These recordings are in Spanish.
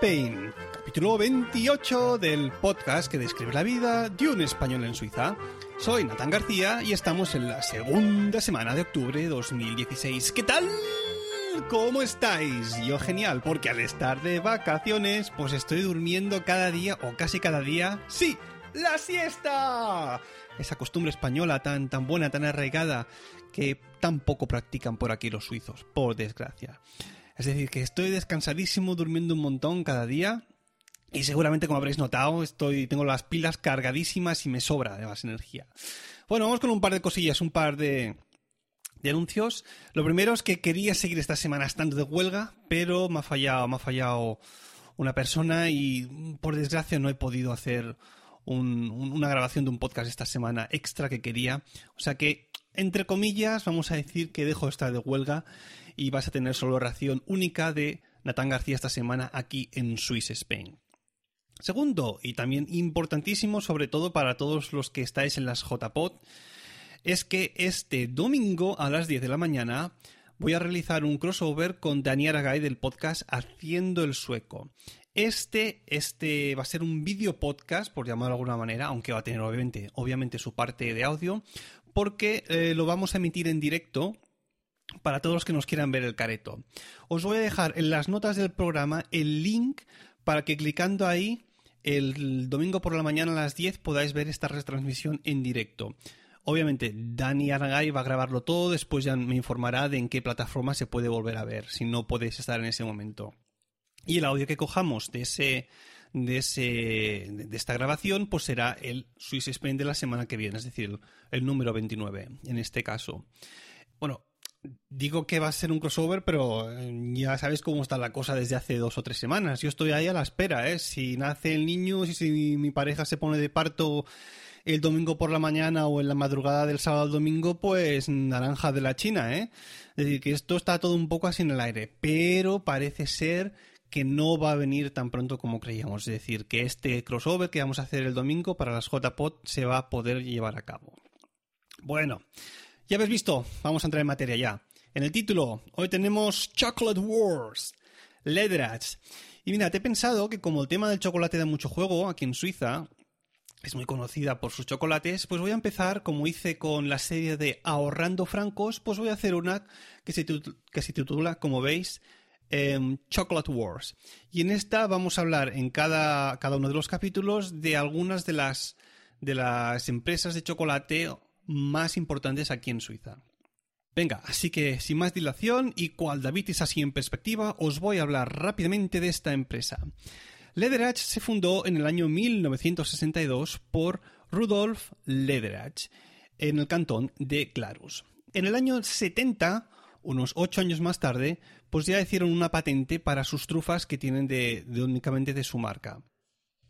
Spain, capítulo 28 del podcast que describe la vida de un español en Suiza. Soy Natán García y estamos en la segunda semana de octubre de 2016. ¿Qué tal? ¿Cómo estáis? Yo genial, porque al estar de vacaciones, pues estoy durmiendo cada día o casi cada día. ¡Sí! ¡La siesta! Esa costumbre española tan, tan buena, tan arraigada, que tan poco practican por aquí los suizos, por desgracia. Es decir, que estoy descansadísimo, durmiendo un montón cada día. Y seguramente, como habréis notado, estoy, tengo las pilas cargadísimas y me sobra de más energía. Bueno, vamos con un par de cosillas, un par de, anuncios. Lo primero es que quería seguir esta semana estando de huelga, pero me ha fallado, me ha fallado una persona y por desgracia no he podido hacer una grabación de un podcast esta semana extra que quería. O sea que, entre comillas, vamos a decir que dejo de estar de huelga y vas a tener solo ración única de Natán García esta semana aquí en Swiss Spain. Segundo, y también importantísimo, sobre todo para todos los que estáis en las JPod, es que este domingo a las 10 de la mañana voy a realizar un crossover con Daniel Aragay del podcast Haciendo el Sueco. Este, este va a ser un vídeo podcast, por llamarlo de alguna manera, aunque va a tener obviamente, obviamente su parte de audio, porque eh, lo vamos a emitir en directo para todos los que nos quieran ver el careto. Os voy a dejar en las notas del programa el link para que clicando ahí el domingo por la mañana a las 10 podáis ver esta retransmisión en directo. Obviamente, Dani Aragay va a grabarlo todo, después ya me informará de en qué plataforma se puede volver a ver, si no podéis estar en ese momento. Y el audio que cojamos de ese de ese de esta grabación pues será el Swiss Spain de la semana que viene, es decir, el número 29 en este caso. Bueno, digo que va a ser un crossover, pero eh, ya sabes cómo está la cosa desde hace dos o tres semanas. Yo estoy ahí a la espera, ¿eh? Si nace el niño, si, si mi pareja se pone de parto el domingo por la mañana o en la madrugada del sábado al domingo, pues naranja de la China, ¿eh? Es decir, que esto está todo un poco así en el aire, pero parece ser que no va a venir tan pronto como creíamos. Es decir, que este crossover que vamos a hacer el domingo para las JPOT se va a poder llevar a cabo. Bueno, ya habéis visto, vamos a entrar en materia ya. En el título, hoy tenemos Chocolate Wars, Leatherage. Y mira, te he pensado que como el tema del chocolate da mucho juego aquí en Suiza, es muy conocida por sus chocolates, pues voy a empezar, como hice con la serie de Ahorrando Francos, pues voy a hacer una que se, titula, como veis, em, Chocolate Wars. Y en esta vamos a hablar en cada, cada uno de los capítulos de algunas de las, de las empresas de chocolate más importantes aquí en Suiza. Venga, así que sin más dilación y cual David es así en perspectiva, os voy a hablar rápidamente de esta empresa. Lederach se fundó en el año 1962 por Rudolf Lederach en el cantón de Clarus. En el año 70, unos ocho años más tarde, pues ya hicieron una patente para sus trufas que tienen de únicamente de su marca.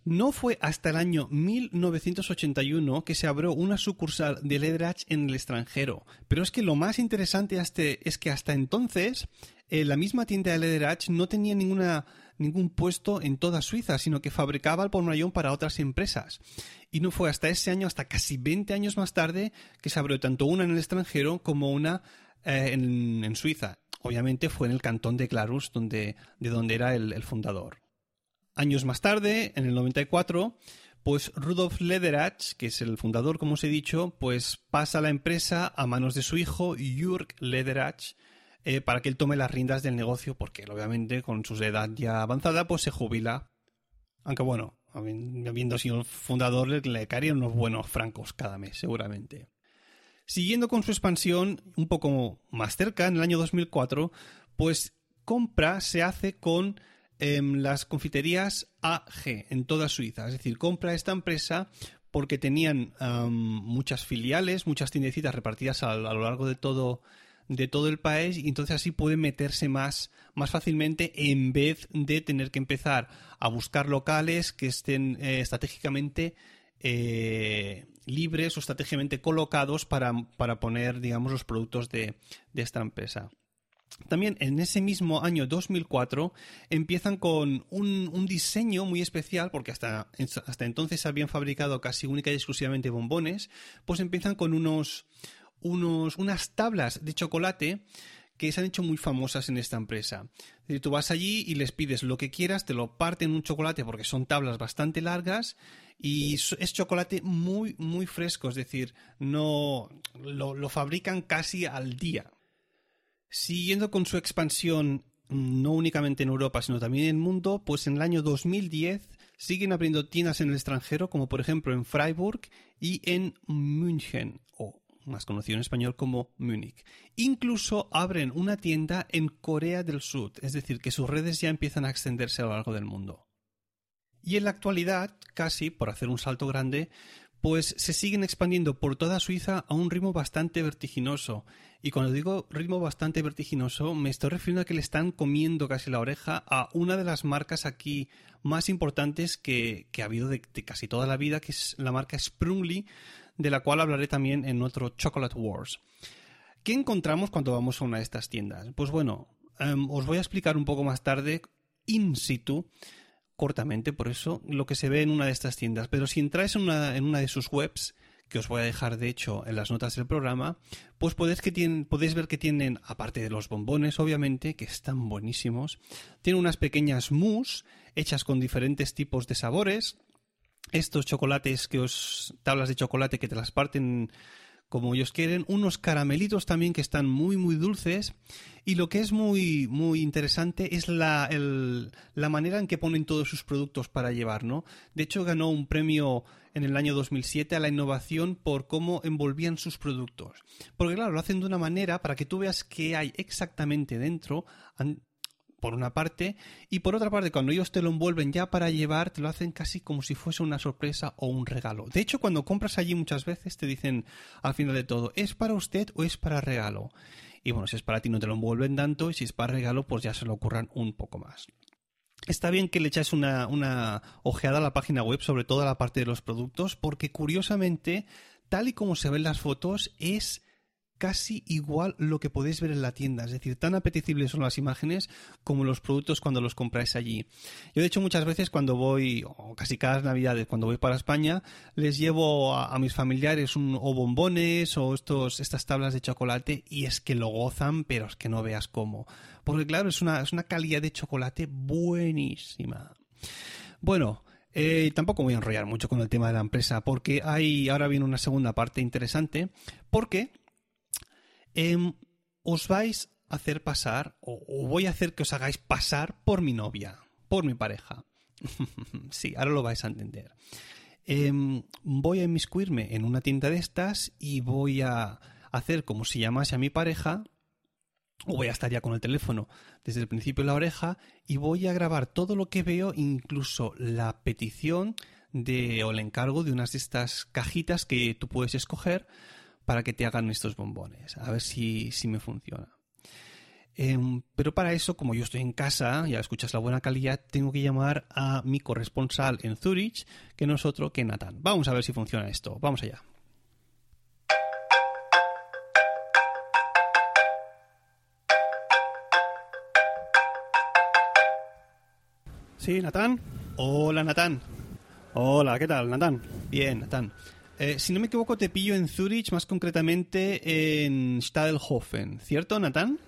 No fue hasta el año 1981 que se abrió una sucursal de Ledrach en el extranjero, pero es que lo más interesante este es que hasta entonces eh, la misma tienda de Ledrach no tenía ninguna, ningún puesto en toda Suiza, sino que fabricaba el pormayón para otras empresas. Y no fue hasta ese año, hasta casi 20 años más tarde, que se abrió tanto una en el extranjero como una eh, en, Suiza. Obviamente fue en el cantón de Clarus, donde, de donde era el fundador. Años más tarde, en el 94, pues Rudolf Lederach, que es el fundador, como os he dicho, pues pasa la empresa a manos de su hijo, Jürg Lederach, eh, para que él tome las riendas del negocio, porque obviamente con su edad ya avanzada, pues se jubila. Aunque bueno, habiendo sido el fundador, le caerían unos buenos francos cada mes, seguramente. Siguiendo con su expansión un poco más cerca, en el año 2004, pues compra se hace con las confiterías AG en toda Suiza. Es decir, compra esta empresa porque tenían muchas filiales, muchas tiendecitas repartidas a, lo largo de todo, de todo el país y entonces así pueden meterse más, más fácilmente en vez de tener que empezar a buscar locales que estén eh, estratégicamente eh, libres o estratégicamente colocados para, para, poner, digamos, los productos de, de esta empresa. También en ese mismo año 2004 empiezan con un, diseño muy especial, porque hasta, hasta entonces habían fabricado casi única y exclusivamente bombones, pues empiezan con unos, unos, unas tablas de chocolate que se han hecho muy famosas en esta empresa. Tú vas allí y les pides lo que quieras, te lo parten un chocolate porque son tablas bastante largas y es chocolate muy, muy fresco, es decir, no lo, lo fabrican casi al día. Siguiendo con su expansión no únicamente en Europa, sino también en el mundo, pues en el año 2010 siguen abriendo tiendas en el extranjero, como por ejemplo en Freiburg y en München, o más conocido en español como Múnich. Incluso abren una tienda en Corea del Sur, es decir, que sus redes ya empiezan a extenderse a lo largo del mundo. Y en la actualidad, casi, por hacer un salto grande, pues se siguen expandiendo por toda Suiza a un ritmo bastante vertiginoso. Y cuando digo ritmo bastante vertiginoso, me estoy refiriendo a que le están comiendo casi la oreja a una de las marcas aquí más importantes que, ha habido de, casi toda la vida, que es la marca Sprungly, de la cual hablaré también en otro Chocolate Wars. ¿Qué encontramos cuando vamos a una de estas tiendas? Pues bueno, em, os voy a explicar un poco más tarde, in situ, cortamente, por eso, lo que se ve en una de estas tiendas. Pero si entráis en una, en una de sus webs, que os voy a dejar de hecho en las notas del programa, pues podéis, que tienen, podéis ver que tienen, aparte de los bombones, obviamente, que están buenísimos, tienen unas pequeñas mousse hechas con diferentes tipos de sabores. Estos chocolates que os. tablas de chocolate que te las parten como ellos quieren, unos caramelitos también que están muy muy dulces y lo que es muy muy interesante es la, la manera en que ponen todos sus productos para llevar, ¿no? De hecho ganó un premio en el año 2007 a la innovación por cómo envolvían sus productos. Porque claro, lo hacen de una manera para que tú veas qué hay exactamente dentro por una parte, y por otra parte, cuando ellos te lo envuelven ya para llevar, te lo hacen casi como si fuese una sorpresa o un regalo. De hecho, cuando compras allí muchas veces te dicen al final de todo, ¿es para usted o es para regalo? Y bueno, si es para ti no te lo envuelven tanto, y si es para regalo, pues ya se lo ocurran un poco más. Está bien que le echáis una, una ojeada a la página web sobre toda la parte de los productos, porque curiosamente, tal y como se ven las fotos, es casi igual lo que podéis ver en la tienda. Es decir, tan apetecibles son las imágenes como los productos cuando los compráis allí. Yo, de hecho, muchas veces cuando voy, o casi cada Navidades, cuando voy para España, les llevo a, mis familiares un, o bombones o estos, estas tablas de chocolate y es que lo gozan, pero es que no veas cómo. Porque, claro, es una, es una calidad de chocolate buenísima. Bueno, eh, tampoco voy a enrollar mucho con el tema de la empresa porque hay ahora viene una segunda parte interesante porque Em, os vais a hacer pasar, o, voy a hacer que os hagáis pasar por mi novia, por mi pareja. sí, ahora lo vais a entender. Em, voy a inmiscuirme en una tienda de estas y voy a hacer como si llamase a mi pareja, o voy a estar ya con el teléfono desde el principio de la oreja y voy a grabar todo lo que veo, incluso la petición de o el encargo de unas de estas cajitas que tú puedes escoger para que te hagan estos bombones. A ver si, si me funciona. Em, pero para eso, como yo estoy en casa, ya escuchas la buena calidad, tengo que llamar a mi corresponsal en Zurich, que no es otro que Nathan. Vamos a ver si funciona esto. Vamos allá. Sí, Natán. Hola, Natán. Hola, ¿qué tal, Natán? Bien, Natán. Eh, si no me equivoco, te pillo en Zurich, más concretamente en Stadelhofen, ¿cierto, Natán?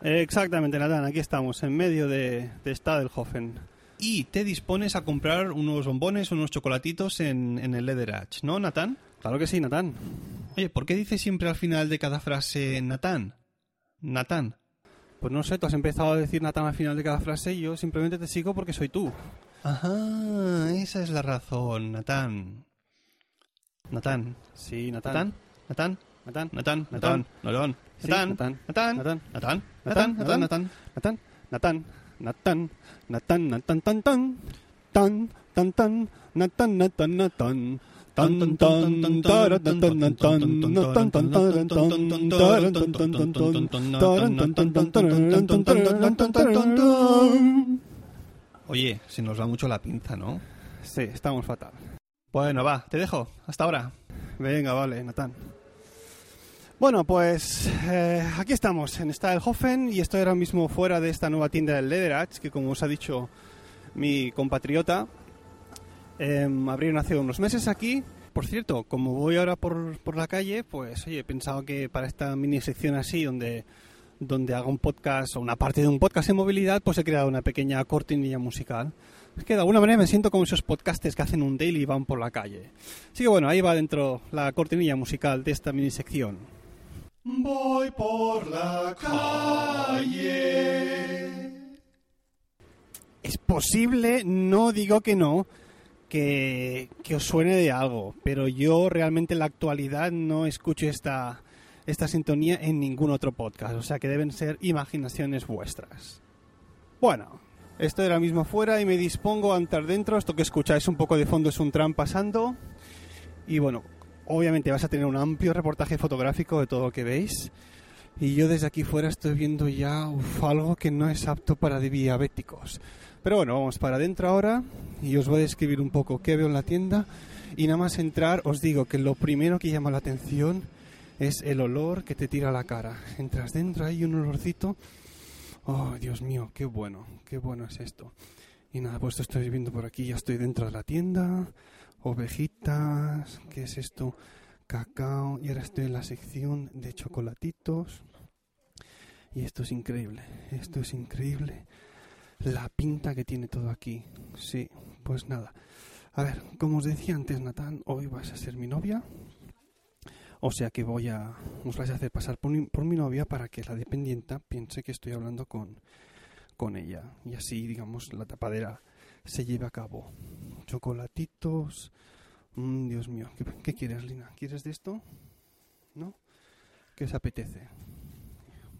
exactamente, Natán, aquí estamos, en medio de, de, Stadelhofen. Y te dispones a comprar unos bombones, unos chocolatitos en, en el Lederach, ¿no, Natán? Claro que sí, Natán. Oye, ¿por qué dices siempre al final de cada frase Natán? Natán. Pues no sé, tú has empezado a decir Natán al final de cada frase y yo simplemente te sigo porque soy tú. Ajá, esa es la razón, Natán. Natán. Sí, Natán. Natán. Natán. Natán. Natán. Natán. Natán. Natán. Natán. Natán. Natán. Natán. Natán. Natán. Natán. Natán. Natán. Tan tan. Tan tan tan. Natán. Natán. Natán. Tan tan tan tan tan tan tan tan tan tan tan tan Oye, se nos va mucho la pinza, ¿no? Sí, estamos fatal. Bueno, va, te dejo. Hasta ahora. Venga, vale, Natán. Bueno, pues eh, aquí estamos en Stadelhofen y estoy ahora mismo fuera de esta nueva tienda del Lederach, que como os ha dicho mi compatriota, eh, abrieron hace unos meses aquí. Por cierto, como voy ahora por, por la calle, pues oye, he pensado que para esta mini sección así, donde donde haga un podcast o una parte de un podcast en movilidad, pues he creado una pequeña cortinilla musical. Es que de alguna manera me siento como esos podcasters que hacen un daily y van por la calle. Así que bueno, ahí va dentro la cortinilla musical de esta mini sección. Voy por la calle. Es posible, no digo que no, que, que os suene de algo, pero yo realmente en la actualidad no escucho esta, esta sintonía en ningún otro podcast, o sea que deben ser imaginaciones vuestras. Bueno, estoy ahora mismo fuera y me dispongo a entrar dentro. Esto que escucháis un poco de fondo es un tram pasando. Y bueno, obviamente vas a tener un amplio reportaje fotográfico de todo lo que veis. Y yo desde aquí fuera estoy viendo ya uf, algo que no es apto para diabéticos. Pero bueno, vamos para adentro ahora y os voy a describir un poco qué veo en la tienda. Y nada más entrar os digo que lo primero que llama la atención es el olor que te tira a la cara. Entras dentro, hay un olorcito. Oh, Dios mío, qué bueno, qué bueno es esto. Y nada, pues esto estoy viendo por aquí, ya estoy dentro de la tienda. Ovejitas, ¿qué es esto? Cacao. Y ahora estoy en la sección de chocolatitos. Y esto es increíble, esto es increíble. La pinta que tiene todo aquí. Sí, pues nada. A ver, como os decía antes, Natán, hoy vas a ser mi novia. O sea que voy a, os vais a hacer pasar por mi, por mi novia para que la dependienta piense que estoy hablando con, con ella. Y así, digamos, la tapadera se lleve a cabo. Chocolatitos. Mm, Dios mío, ¿qué, ¿qué quieres, Lina? ¿Quieres de esto? ¿No? ¿Qué os apetece?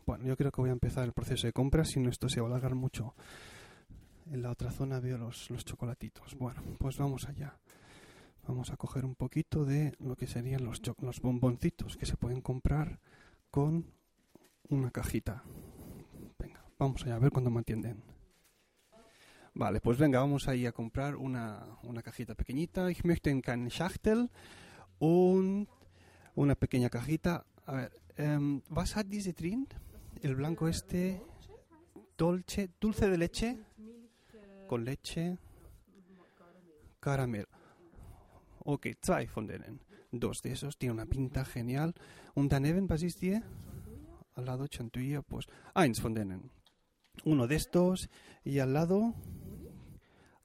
Bueno, yo creo que voy a empezar el proceso de compra, si no esto se va a alargar mucho. En la otra zona veo los, los chocolatitos. Bueno, pues vamos allá. Vamos a coger un poquito de lo que serían los, los bomboncitos que se pueden comprar con una cajita. Venga, vamos a ver cuándo me entienden. Vale, pues venga, vamos ahí a comprar una, una cajita pequeñita. Ich möchte en keine Schachtel und una pequeña cajita. A ver, ähm, was hat diese drin? El blanco este, dolce, dulce de leche, con leche, caramelo. Ok, zwei von denen. Dos de esos, tiene una pinta genial. Und daneben, was? Al lado chantuilla, pues, eins von denen. Uno de estos, y al lado,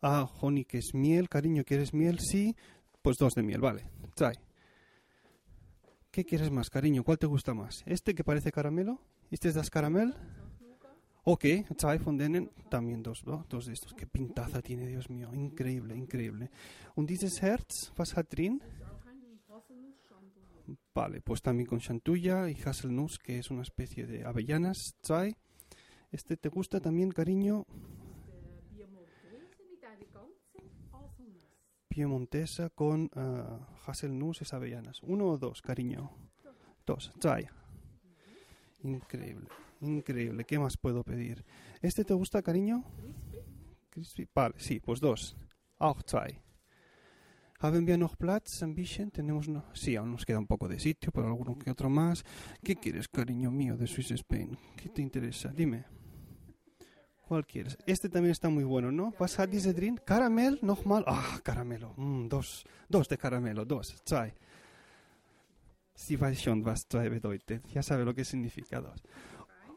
ah, honey, que es miel, cariño, ¿quieres miel? Sí, pues dos de miel, vale, zwei. ¿Qué quieres más, cariño? ¿Cuál te gusta más? ¿Este que parece caramelo? ¿Este es das caramel? Ok, zwei von denen, también dos, ¿no? dos de estos. Qué pintaza tiene, Dios mío, increíble, increíble. Und dieses Herz, was hat drin? Vale, pues también con chantulla y haselnuss, que es una especie de avellanas, zwei. Este te gusta también, cariño, piemontesa con ah, haselnuss, es avellanas. Uno o dos, cariño. Dos, zwei. Increíble, increíble. ¿Qué más puedo pedir? ¿Este te gusta, cariño? Crispy. Vale, sí, pues dos. Auch zwei. ¿Haben wir noch Platz? Ein bisschen? Tenemos no... Sí, aún nos queda un poco de sitio, pero alguno que otro más. ¿Qué quieres, cariño mío, de Swiss Spain? ¿Qué te interesa? Dime. ¿Cuál quieres? Este también está muy bueno, ¿no? Was hat diese drin? Caramel, nochmal. Ah, caramelo. Mm, dos. Dos de caramelo, dos. Zwei. Sie weiß schon, was zwei bedeutet. Ya sabe lo que significa dos.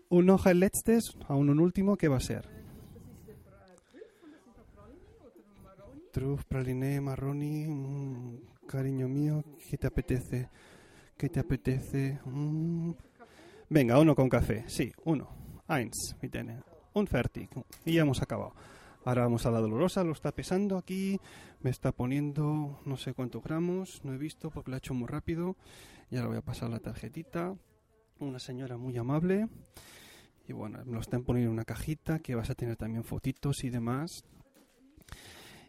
Und noch ein letztes, aún un último, ¿qué va a ser? Truf, praliné, marroni, mm, cariño mío, ¿qué te apetece? ¿Qué te apetece? Mm. Venga, uno con café, sí, uno. Eins, mi tiene. Un fertig. Y ya hemos acabado. Ahora vamos a la dolorosa, lo está pesando aquí, me está poniendo no sé cuántos gramos, no he visto porque lo ha hecho muy rápido. Ya le voy a pasar la tarjetita. Una señora muy amable. Y bueno, me lo están poniendo en una cajita que vas a tener también fotitos y demás.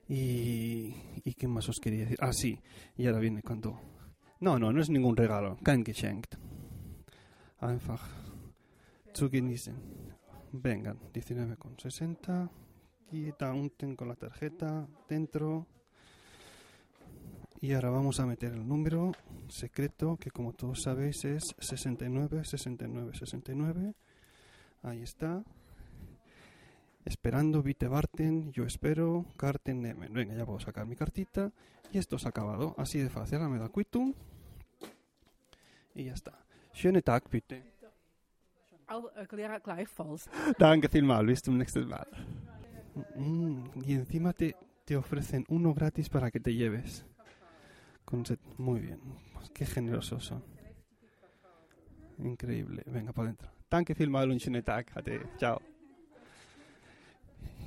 Y, ¿y qué más os quería decir? Ah, sí, y ahora viene cuando... No, no, no es ningún regalo. Kein Geschenk. Einfach zu genießen. Vengan, 19,60. Y está unten con la tarjeta dentro. Y ahora vamos a meter el número secreto, que como todos sabéis es 69, 69, 69. Ahí está. Esperando, Vite Barten, yo espero, Karten Nemen. Venga, ya puedo sacar mi cartita. Y esto se ha acabado. Así de fácil. Ahora me da Quittung. Y ya está. Schönen Tag, bitte. Danke vielmals, bis zum nächsten Mal. Y encima te, te ofrecen uno gratis para que te lleves. Con set- Muy bien, qué generosos son. Increíble, venga para adentro. Und schönen Tag. Ade, chao.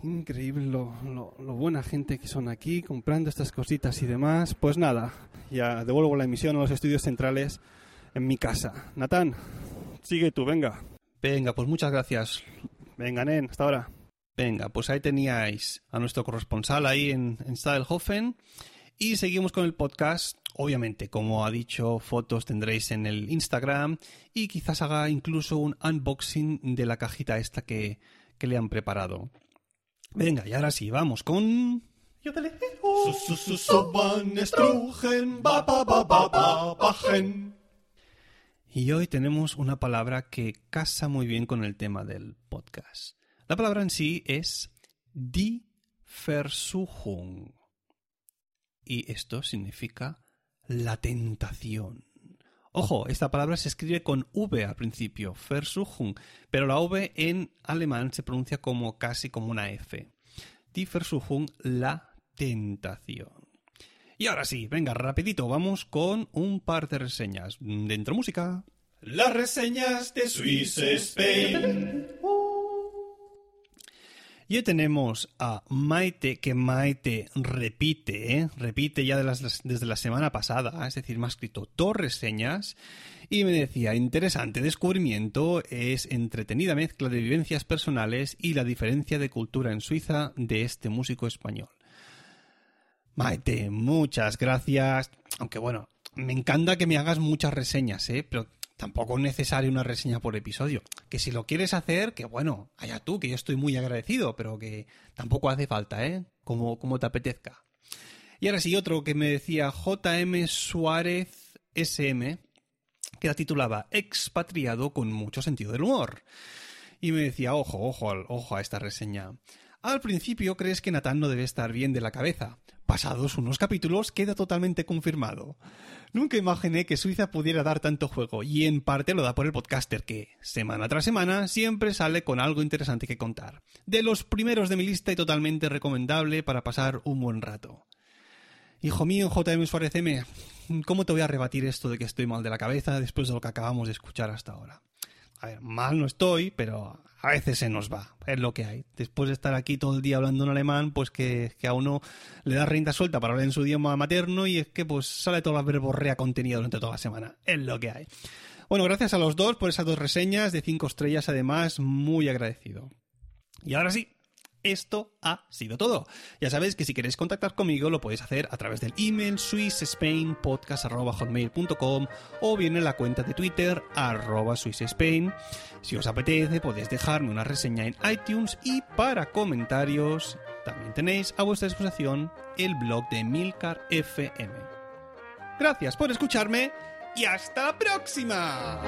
Increíble lo, lo, lo buena gente que son aquí comprando estas cositas y demás. Pues nada, ya devuelvo la emisión a los estudios centrales en mi casa. Natán, sigue tú, venga. Venga, pues muchas gracias. Venga, Nen, hasta ahora. Venga, pues ahí teníais a nuestro corresponsal ahí en, en Stadelhofen. Y seguimos con el podcast. Obviamente, como ha dicho, fotos tendréis en el Instagram. Y quizás haga incluso un unboxing de la cajita esta que, que le han preparado. Venga, y ahora sí, vamos con... Y hoy tenemos una palabra que casa muy bien con el tema del podcast. La palabra en sí es die Versuchung. Y esto significa la tentación. Ojo, esta palabra se escribe con V al principio, Versuchung, pero la V en alemán se pronuncia como casi como una F. Die Versuchung, la tentación. Y ahora sí, venga, rapidito, vamos con un par de reseñas. Dentro música. Las reseñas de Swiss Spain. Y hoy tenemos a Maite, que Maite repite, ¿eh? repite ya desde la semana pasada, es decir, me ha escrito dos reseñas y me decía, interesante descubrimiento, es entretenida mezcla de vivencias personales y la diferencia de cultura en Suiza de este músico español. Maite, muchas gracias. Aunque bueno, me encanta que me hagas muchas reseñas, ¿eh? Pero tampoco es necesario una reseña por episodio. Que si lo quieres hacer, que bueno, allá tú, que yo estoy muy agradecido, pero que tampoco hace falta, ¿eh? Como, como te apetezca. Y ahora sí, otro que me decía JM Suárez SM, que la titulaba Expatriado con mucho sentido del humor. Y me decía, ojo, ojo, ojo a esta reseña. Al principio crees que Natán no debe estar bien de la cabeza. Pasados unos capítulos queda totalmente confirmado. Nunca imaginé que Suiza pudiera dar tanto juego, y en parte lo da por el podcaster que, semana tras semana, siempre sale con algo interesante que contar. De los primeros de mi lista y totalmente recomendable para pasar un buen rato. Hijo mío, JM Suárez M, ¿cómo te voy a rebatir esto de que estoy mal de la cabeza después de lo que acabamos de escuchar hasta ahora? A ver, mal no estoy, pero a veces se nos va, es lo que hay. Después de estar aquí todo el día hablando en alemán, pues que, que a uno le da renta suelta para hablar en su idioma materno y es que pues sale toda la verborrea contenida durante toda la semana, es lo que hay. Bueno, gracias a los dos por esas dos reseñas de cinco estrellas, además, muy agradecido. Y ahora sí, esto ha sido todo. Ya sabéis que si queréis contactar conmigo lo podéis hacer a través del email swissspainpodcast.com o bien en la cuenta de Twitter arroba swissspain. Si os apetece podéis dejarme una reseña en iTunes y para comentarios también tenéis a vuestra disposición el blog de Milcar FM. Gracias por escucharme y hasta la próxima.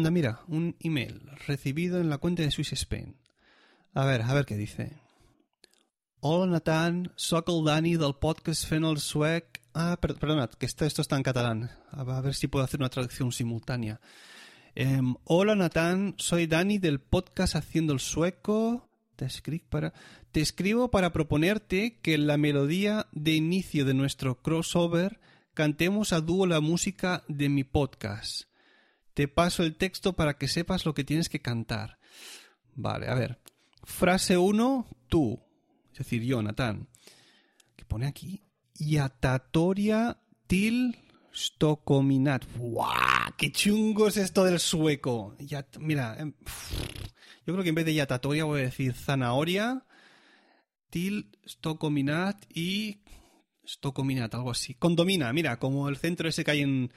Anda, mira, un email recibido en la cuenta de Swiss Spain. A ver, a ver qué dice. Hola Nathan, soc el Dani del podcast Fent el Suec. Ah, per que esto, esto está en catalán. A a ver si puedo hacer una traducción simultánea. Em, hola Nathan, soy Dani del podcast Haciendo el Sueco. Te escribo, para, te escribo para proponerte que en la melodía de inicio de nuestro crossover cantemos a dúo la música de mi podcast. Te paso el texto para que sepas lo que tienes que cantar. Vale, a ver. Frase 1, tú. Es decir, yo, Natán. Que pone aquí. Yatatoria til stokominat. ¡Guau! ¡Qué chungo es esto del sueco! Mira, em, yo creo que en vez de yatatoria voy a decir zanahoria, til stokominat y stokominat, algo así. Condomina, mira, como el centro ese que hay en,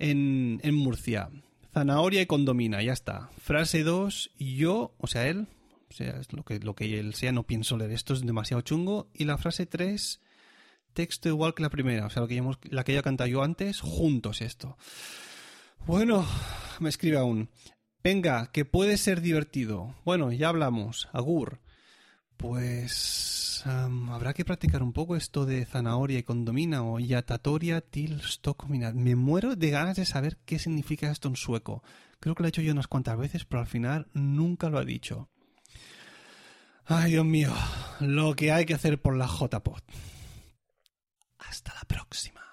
en, Murcia. Zanahoria y condomina, ya está. Frase 2, yo, o sea, él, o sea, es lo que, lo que él sea, no pienso leer esto, es demasiado chungo. Y la frase 3, texto igual que la primera, o sea, lo que hemos- la que ya cantado yo antes, juntos esto. Bueno, me escribe aún. Venga, que puede ser divertido. Bueno, ya hablamos. Agur. Pues habrá que practicar un poco esto de zanahoria y condomina o yatatoria til. Me muero de ganas de saber qué significa esto en sueco. Creo que lo he hecho yo unas cuantas veces, pero al final nunca lo ha dicho. Ay, Dios mío, lo que hay que hacer por la JPod. Hasta la próxima.